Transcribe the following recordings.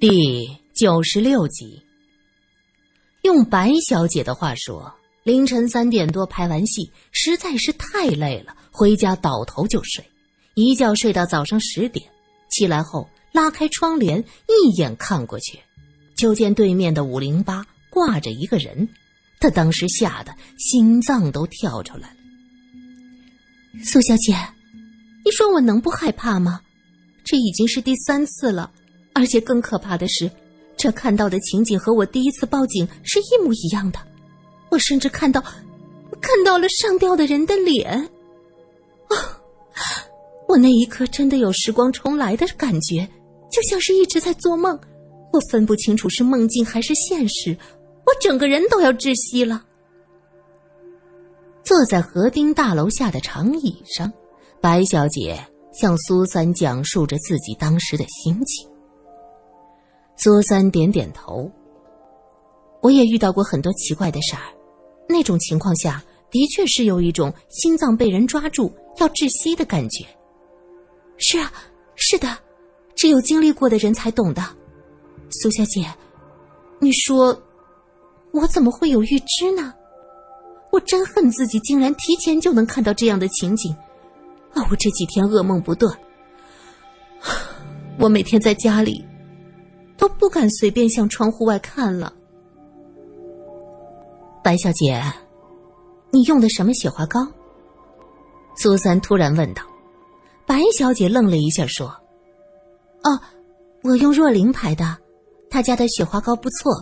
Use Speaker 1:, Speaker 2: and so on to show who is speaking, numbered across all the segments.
Speaker 1: 第九十六集。用白小姐的话说，凌晨三点多拍完戏，实在是太累了，回家倒头就睡，一觉睡到早上十点。起来后，拉开窗帘，一眼看过去，就见对面的五零八挂着一个人。他当时吓得心脏都跳出来了。苏小姐，你说我能不害怕吗？这已经是第三次了。而且更可怕的是，这看到的情景和我第一次报警是一模一样的。我甚至看到，看到了上吊的人的脸。啊！我那一刻真的有时光重来的感觉，就像是一直在做梦。我分不清楚是梦境还是现实，我整个人都要窒息了。坐在河滨大楼下的长椅上，白小姐向苏三讲述着自己当时的心情。苏三点点头。我也遇到过很多奇怪的事儿，那种情况下的确是有一种心脏被人抓住要窒息的感觉。是啊，是的，只有经历过的人才懂的。苏小姐，你说我怎么会有预知呢？我真恨自己竟然提前就能看到这样的情景。啊，我这几天噩梦不断，我每天在家里。都不敢随便向窗户外看了。白小姐，你用的什么雪花膏？苏三突然问道。白小姐愣了一下，说：“哦，我用若灵牌的，她家的雪花膏不错，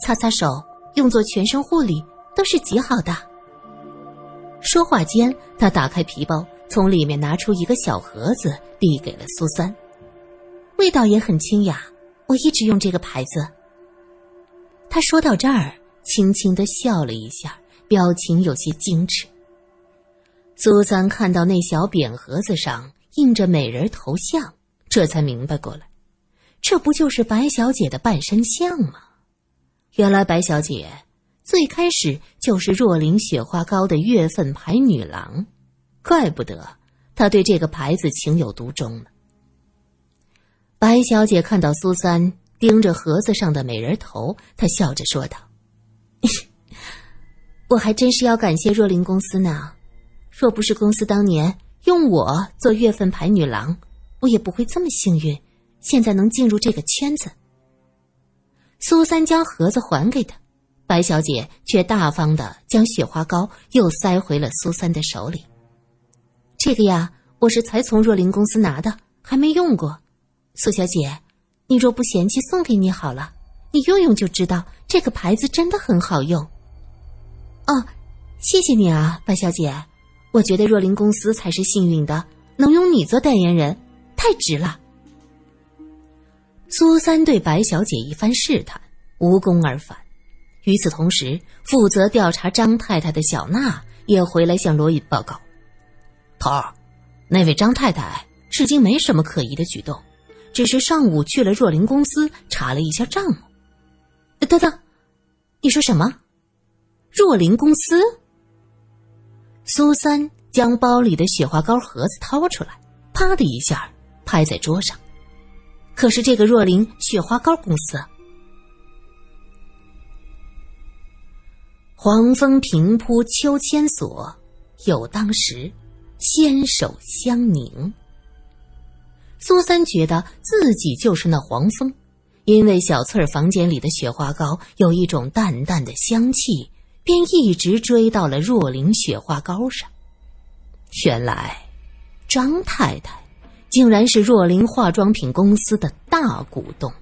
Speaker 1: 擦擦手，用作全身护理都是极好的。”说话间，他打开皮包，从里面拿出一个小盒子，递给了苏三，味道也很清雅。我一直用这个牌子。他说到这儿，轻轻的笑了一下，表情有些矜持。苏三看到那小扁盒子上印着美人头像，这才明白过来，这不就是白小姐的半身像吗？原来白小姐最开始就是若琳雪花膏的月份牌女郎，怪不得她对这个牌子情有独钟呢。白小姐看到苏三盯着盒子上的美人头，她笑着说道：“ 我还真是要感谢若琳公司呢。若不是公司当年用我做月份牌女郎，我也不会这么幸运，现在能进入这个圈子。”苏三将盒子还给他，白小姐却大方的将雪花膏又塞回了苏三的手里。这个呀，我是才从若琳公司拿的，还没用过。苏小姐，你若不嫌弃，送给你好了。你用用就知道，这个牌子真的很好用。哦，谢谢你啊，白小姐。我觉得若琳公司才是幸运的，能用你做代言人，太值了。苏三对白小姐一番试探，无功而返。与此同时，负责调查张太太的小娜也回来向罗隐报告：“头儿，那位张太太至今没什么可疑的举动。”只是上午去了若琳公司查了一下账目。等等，你说什么？若琳公司？苏三将包里的雪花膏盒子掏出来，啪的一下拍在桌上。可是这个若琳雪花膏公司，黄风平铺秋千索，有当时牵手相凝。苏三觉得自己就是那黄蜂，因为小翠儿房间里的雪花膏有一种淡淡的香气，便一直追到了若琳雪花膏上。原来，张太太竟然是若琳化妆品公司的大股东。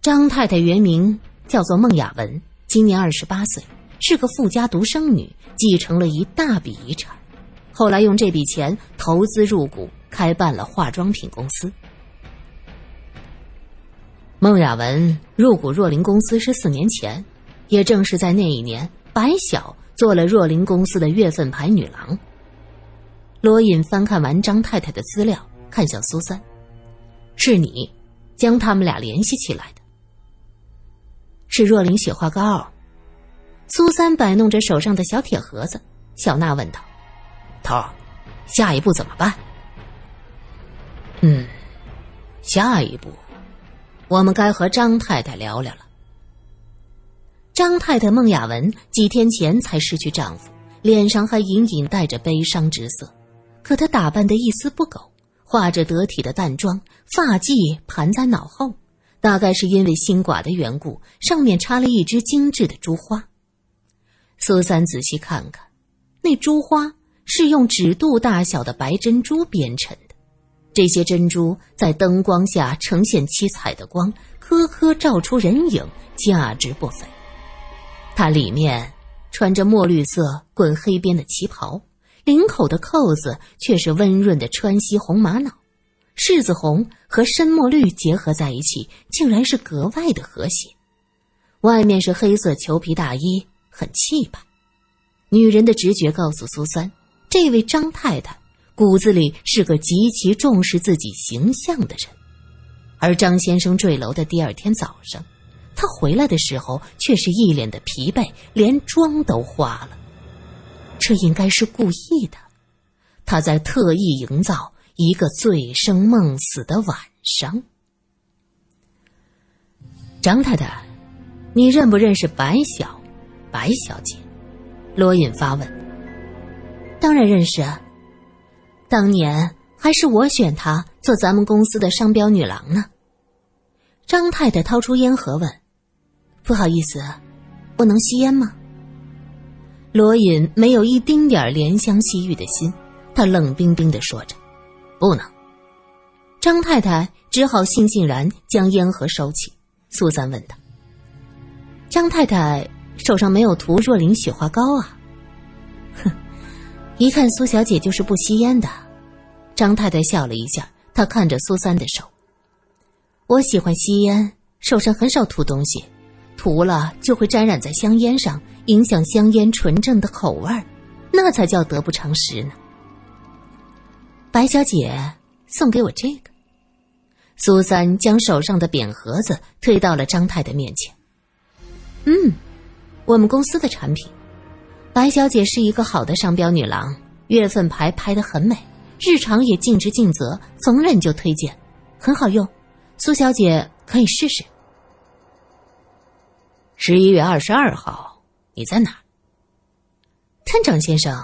Speaker 1: 张太太原名叫做孟雅文，今年二十八岁，是个富家独生女，继承了一大笔遗产，后来用这笔钱投资入股。开办了化妆品公司。孟雅文入股若琳公司是四年前，也正是在那一年，白晓做了若琳公司的月份牌女郎。罗隐翻看完张太太的资料，看向苏三：“是你将他们俩联系起来的？”是若琳雪花膏。苏三摆弄着手上的小铁盒子，小娜问道：“头，下一步怎么办？”嗯，下一步我们该和张太太聊聊了。张太太孟雅文几天前才失去丈夫，脸上还隐隐带着悲伤之色，可她打扮的一丝不苟，化着得体的淡妆，发髻盘在脑后，大概是因为心寡的缘故，上面插了一只精致的珠花。苏三仔细看看，那珠花是用指肚大小的白珍珠编成的，这些珍珠在灯光下呈现七彩的光，颗颗照出人影，价值不菲。它里面穿着墨绿色滚黑边的旗袍，领口的扣子却是温润的川西红玛瑙，柿子红和深墨绿结合在一起，竟然是格外的和谐。外面是黑色裘皮大衣，很气派。女人的直觉告诉苏三，这位张太太骨子里是个极其重视自己形象的人。而张先生坠楼的第二天早上。他回来的时候却是一脸的疲惫，连妆都花了。这应该是故意的，他在特意营造一个醉生梦死的晚上。张太太，你认不认识白小白小姐？罗隐发问。当然认识啊，当年还是我选她做咱们公司的商标女郎呢。张太太掏出烟盒问。不好意思，我能吸烟吗？罗隐没有一丁点怜香惜玉的心，他冷冰冰的说着：“不能。”张太太只好悻悻然将烟盒收起。苏三问他：“张太太手上没有涂若琳雪花膏啊？”一看苏小姐就是不吸烟的。张太太笑了一下，她看着苏三的手：“我喜欢吸烟，手上很少涂东西。”涂了就会沾染在香烟上，影响香烟纯正的口味，那才叫得不偿失呢。白小姐送给我这个。苏三将手上的扁盒子推到了张太太面前。嗯，我们公司的产品。白小姐是一个好的商标女郎，月份牌拍得很美，日常也尽职尽责，逢人就推荐，很好用。苏小姐可以试试。十一月二十二号，你在哪？探长先生，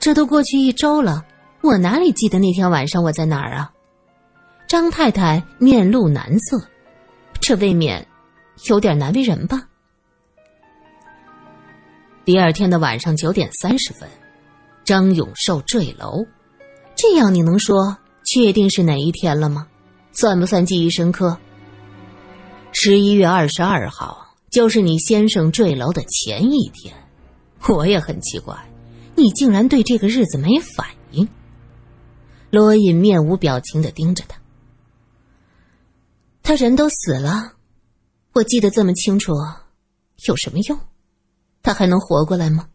Speaker 1: 这都过去一周了，我哪里记得那天晚上我在哪儿啊？张太太面露难色，这未免有点难为人吧？第二天的晚上九点三十分，张永寿坠楼，这样你能说确定是哪一天了吗？算不算记忆深刻？十一月二十二号。就是你先生坠楼的前一天，我也很奇怪，你竟然对这个日子没反应。罗隐面无表情的盯着他，他人都死了，我记得这么清楚，有什么用？他还能活过来吗？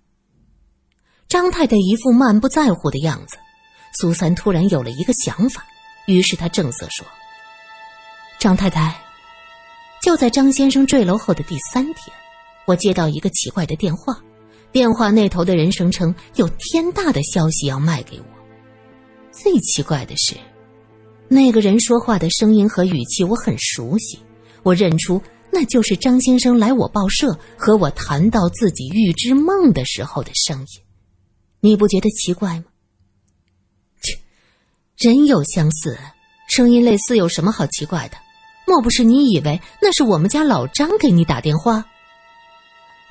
Speaker 1: 张太太一副满不在乎的样子，苏三突然有了一个想法，于是他正色说：“张太太。”就在张先生坠楼后的第三天，我接到一个奇怪的电话，电话那头的人声称有天大的消息要卖给我。最奇怪的是，那个人说话的声音和语气我很熟悉，我认出那就是张先生来我报社和我谈到自己预知梦的时候的声音。你不觉得奇怪吗？切，人有相似，声音类似，有什么好奇怪的？莫不是你以为那是我们家老张给你打电话？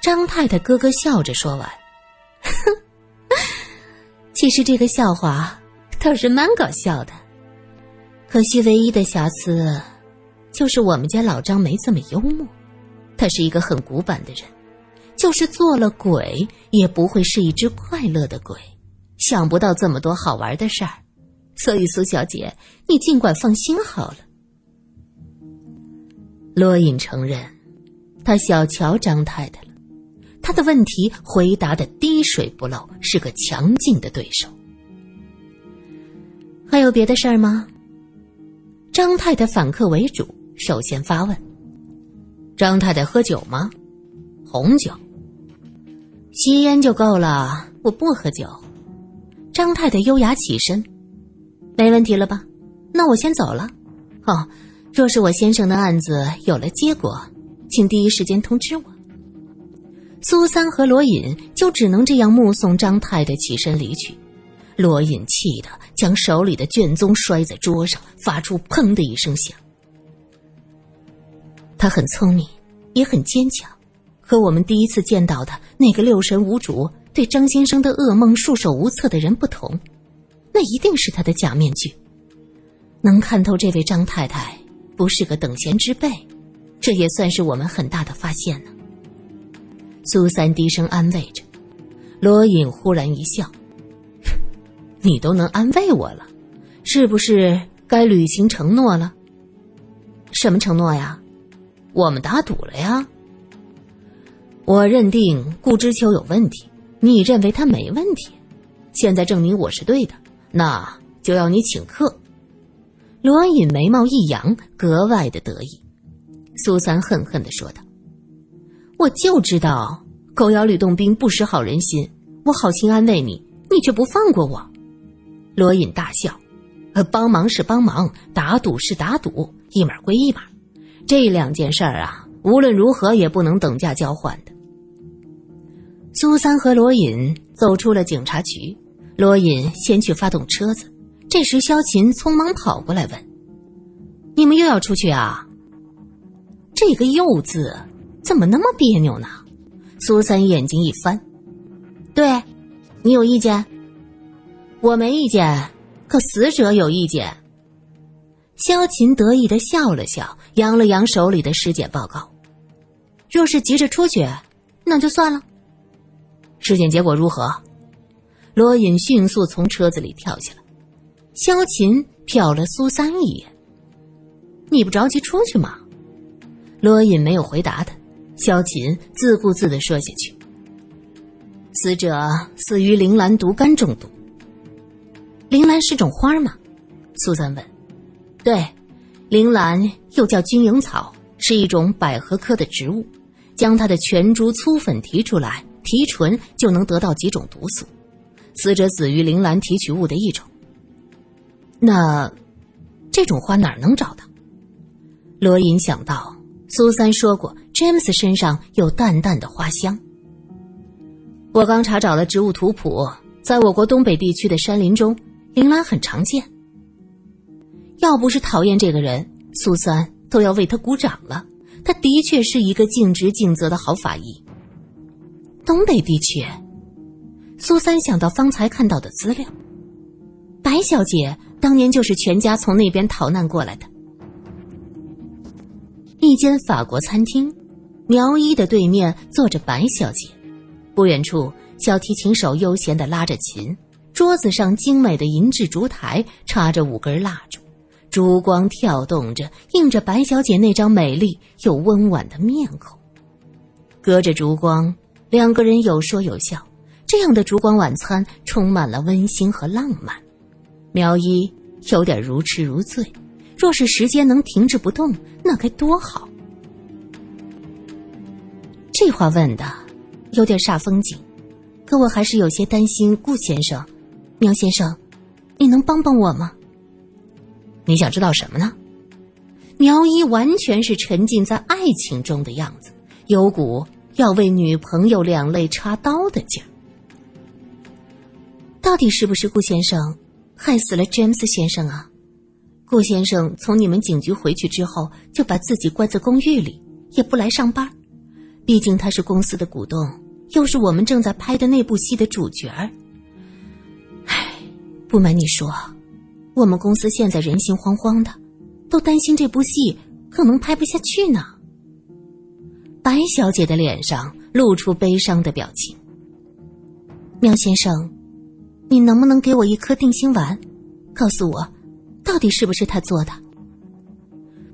Speaker 1: 张太太咯咯笑着说完，哼，其实这个笑话倒是蛮搞笑的。可惜唯一的瑕疵，就是我们家老张没这么幽默。他是一个很古板的人，就是做了鬼，也不会是一只快乐的鬼。想不到这么多好玩的事儿，所以苏小姐，你尽管放心好了。罗隐承认，他小瞧张太太了。他的问题回答的滴水不漏，是个强劲的对手。还有别的事儿吗？张太太反客为主，首先发问。张太太喝酒吗？红酒。吸烟就够了，我不喝酒。张太太优雅起身，没问题了吧？那我先走了。哦。若是我先生的案子有了结果，请第一时间通知我。苏三和罗隐就只能这样目送张太太起身离去。罗隐气得将手里的卷宗摔在桌上，发出“砰”的一声响。他很聪明，也很坚强，和我们第一次见到的那个六神无主、对张先生的噩梦束手无策的人不同，那一定是他的假面具。能看透这位张太太不是个等闲之辈，这也算是我们很大的发现呢。苏三低声安慰着，罗隐忽然一笑：“你都能安慰我了，是不是该履行承诺了？什么承诺呀？我们打赌了呀。我认定顾之秋有问题，你认为他没问题，现在证明我是对的，那就要你请客。”罗隐眉毛一扬，格外的得意。苏三恨恨的说道。我就知道狗咬吕洞宾不识好人心，我好心安慰你，你却不放过我。罗隐大笑：“，帮忙是帮忙，打赌是打赌，一码归一码。这两件事儿啊，无论如何也不能等价交换的。”苏三和罗隐走出了警察局，罗隐先去发动车子。这时，萧琴匆忙跑过来问：“你们又要出去啊？”这个“又”字。怎么那么别扭呢？苏三眼睛一翻，对，你有意见？我没意见，可死者有意见。萧琴得意的笑了笑，扬了扬手里的尸检报告。若是急着出去，那就算了。尸检结果如何？罗隐迅速从车子里跳下来。萧琴瞟了苏三一眼：“你不着急出去吗？”罗隐没有回答他。萧琴自顾自的说下去：“死者死于铃兰毒肝中毒。铃兰是种花吗？”苏三问。“对，铃兰又叫军营草，是一种百合科的植物。将它的全株粗粉提出来，提纯就能得到几种毒素。死者死于铃兰提取物的一种。那这种花哪能找到？”罗隐想到，苏三说过。詹姆斯身上有淡淡的花香。我刚查找了植物图谱，在我国东北地区的山林中，铃兰很常见。要不是讨厌这个人，苏三都要为他鼓掌了。他的确是一个尽职尽责的好法医。东北地区，苏三想到方才看到的资料，白小姐当年就是全家从那边逃难过来的。一间法国餐厅。苗一的对面坐着白小姐，不远处小提琴手悠闲的拉着琴，桌子上精美的银质烛台插着五根蜡烛，烛光跳动着，映着白小姐那张美丽又温婉的面孔。隔着烛光，两个人有说有笑，这样的烛光晚餐充满了温馨和浪漫。苗一有点如痴如醉，若是时间能停滞不动，那该多好。这话问的有点煞风景，可我还是有些担心顾先生、苗先生，你能帮帮我吗？你想知道什么呢？苗一完全是沉浸在爱情中的样子，有股要为女朋友两肋插刀的劲儿。到底是不是顾先生害死了詹姆斯先生啊？顾先生从你们警局回去之后，就把自己关在公寓里，也不来上班。毕竟他是公司的股东，又是我们正在拍的那部戏的主角。唉，不瞒你说，我们公司现在人心惶惶的，都担心这部戏可能拍不下去呢。白小姐的脸上露出悲伤的表情。苗先生，你能不能给我一颗定心丸，告诉我，到底是不是他做的？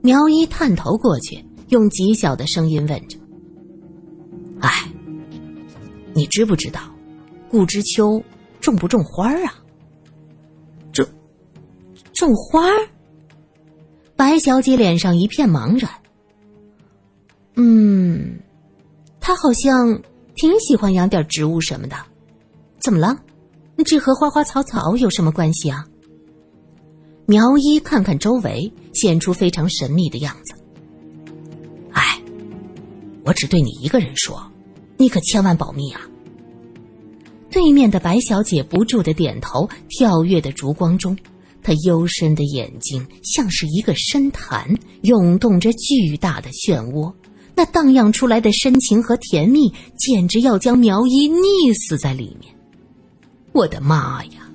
Speaker 1: 苗一探头过去，用极小的声音问着。哎，你知不知道，顾之秋种不种花啊？种花？白小姐脸上一片茫然。嗯，他好像挺喜欢养点植物什么的。怎么了？这和花花草草有什么关系啊？苗一看看周围，显出非常神秘的样子。哎，我只对你一个人说，你可千万保密啊！对面的白小姐不住的点头，跳跃的烛光中，他幽深的眼睛像是一个深潭，涌动着巨大的漩涡。那荡漾出来的深情和甜蜜，简直要将苗一溺死在里面。我的妈呀！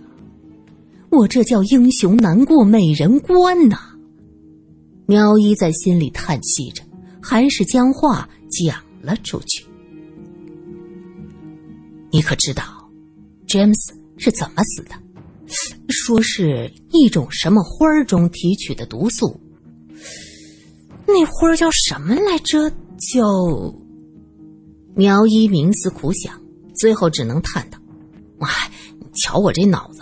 Speaker 1: 我这叫英雄难过美人关呐！苗一在心里叹息着，还是将话讲了出去。你可知道詹姆斯是怎么死的？说是一种什么花儿中提取的毒素。那花儿叫什么来着？就苗一冥思苦想，最后只能叹道：“哎，你瞧我这脑子，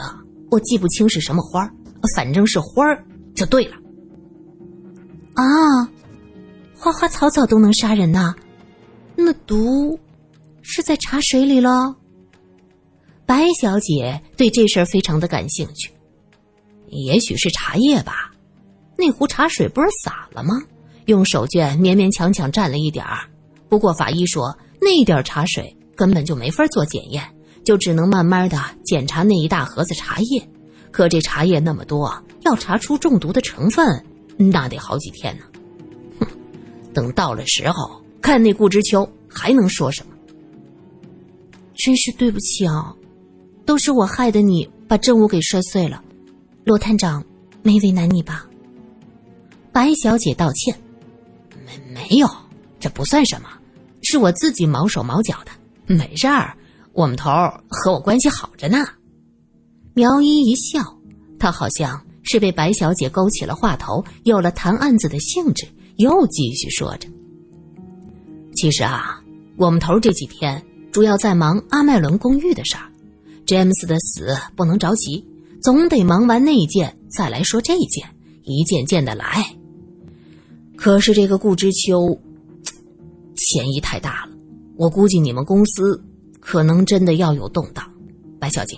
Speaker 1: 我记不清是什么花儿反正是花儿就对了。”啊，花花草草都能杀人呐？那毒是在茶水里喽？白小姐对这事儿非常的感兴趣。也许是茶叶吧？那壶茶水不是洒了吗？用手绢勉勉强强蘸了一点儿，不过法医说那点儿茶水根本就没法做检验，就只能慢慢的检查那一大盒子茶叶。可这茶叶那么多，要查出中毒的成分，那得好几天呢。哼，等到了时候，看那顾之秋还能说什么？真是对不起啊，都是我害得你把证物给摔碎了。罗探长没为难你吧？白小姐道歉。没有，这不算什么，是我自己毛手毛脚的，没事儿。我们头和我关系好着呢。苗一一笑，他好像是被白小姐勾起了话头，有了谈案子的兴致，又继续说着：“其实啊，我们头这几天主要在忙阿麦伦公寓的事儿。詹姆斯的死不能着急，总得忙完那件再来说这件，一件件的来。”可是这个顾之秋，嫌疑太大了，我估计你们公司可能真的要有动荡。白小姐，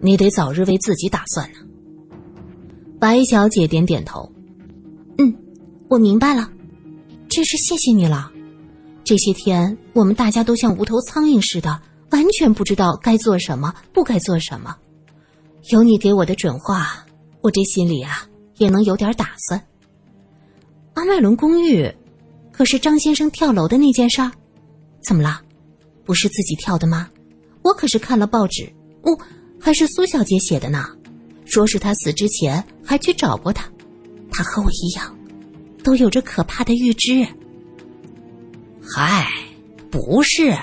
Speaker 1: 你得早日为自己打算呢。白小姐点点头，嗯，我明白了，真是谢谢你了。这些天我们大家都像无头苍蝇似的，完全不知道该做什么，不该做什么。有你给我的准话，我这心里啊也能有点打算。阿麦伦公寓，可是张先生跳楼的那件事儿，怎么了？不是自己跳的吗？我可是看了报纸，哦，还是苏小姐写的呢，说是他死之前还去找过他，他和我一样，都有着可怕的预知。嗨，不是，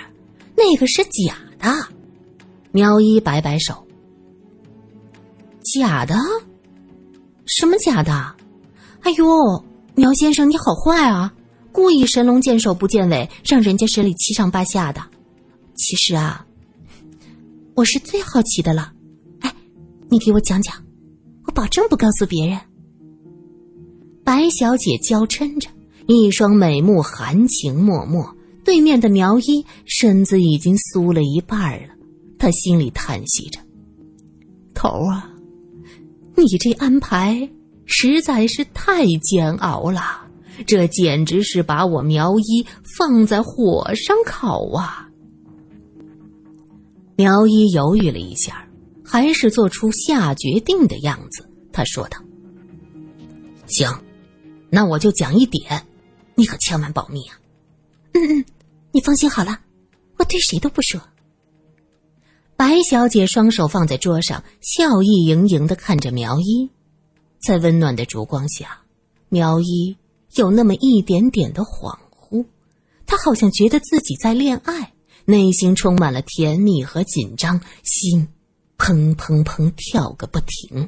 Speaker 1: 那个是假的。苗一摆摆手，假的？什么假的？哎呦！苗先生，你好坏啊！故意神龙见首不见尾，让人家审理七上八下的。其实啊，我是最好奇的了。哎，你给我讲讲，我保证不告诉别人。白小姐娇嗔着，一双美目含情脉脉。对面的苗一身子已经酥了一半了，他心里叹息着：“头啊，你这安排……”实在是太煎熬了，这简直是把我苗一放在火上烤啊！苗一犹豫了一下，还是做出下决定的样子。他说道：“行，那我就讲一点，你可千万保密啊！”“嗯嗯，你放心好了，我对谁都不说。”白小姐双手放在桌上，笑意盈盈的看着苗一。在温暖的烛光下，苗一有那么一点点的恍惚，他好像觉得自己在恋爱，内心充满了甜蜜和紧张，心砰砰砰跳个不停。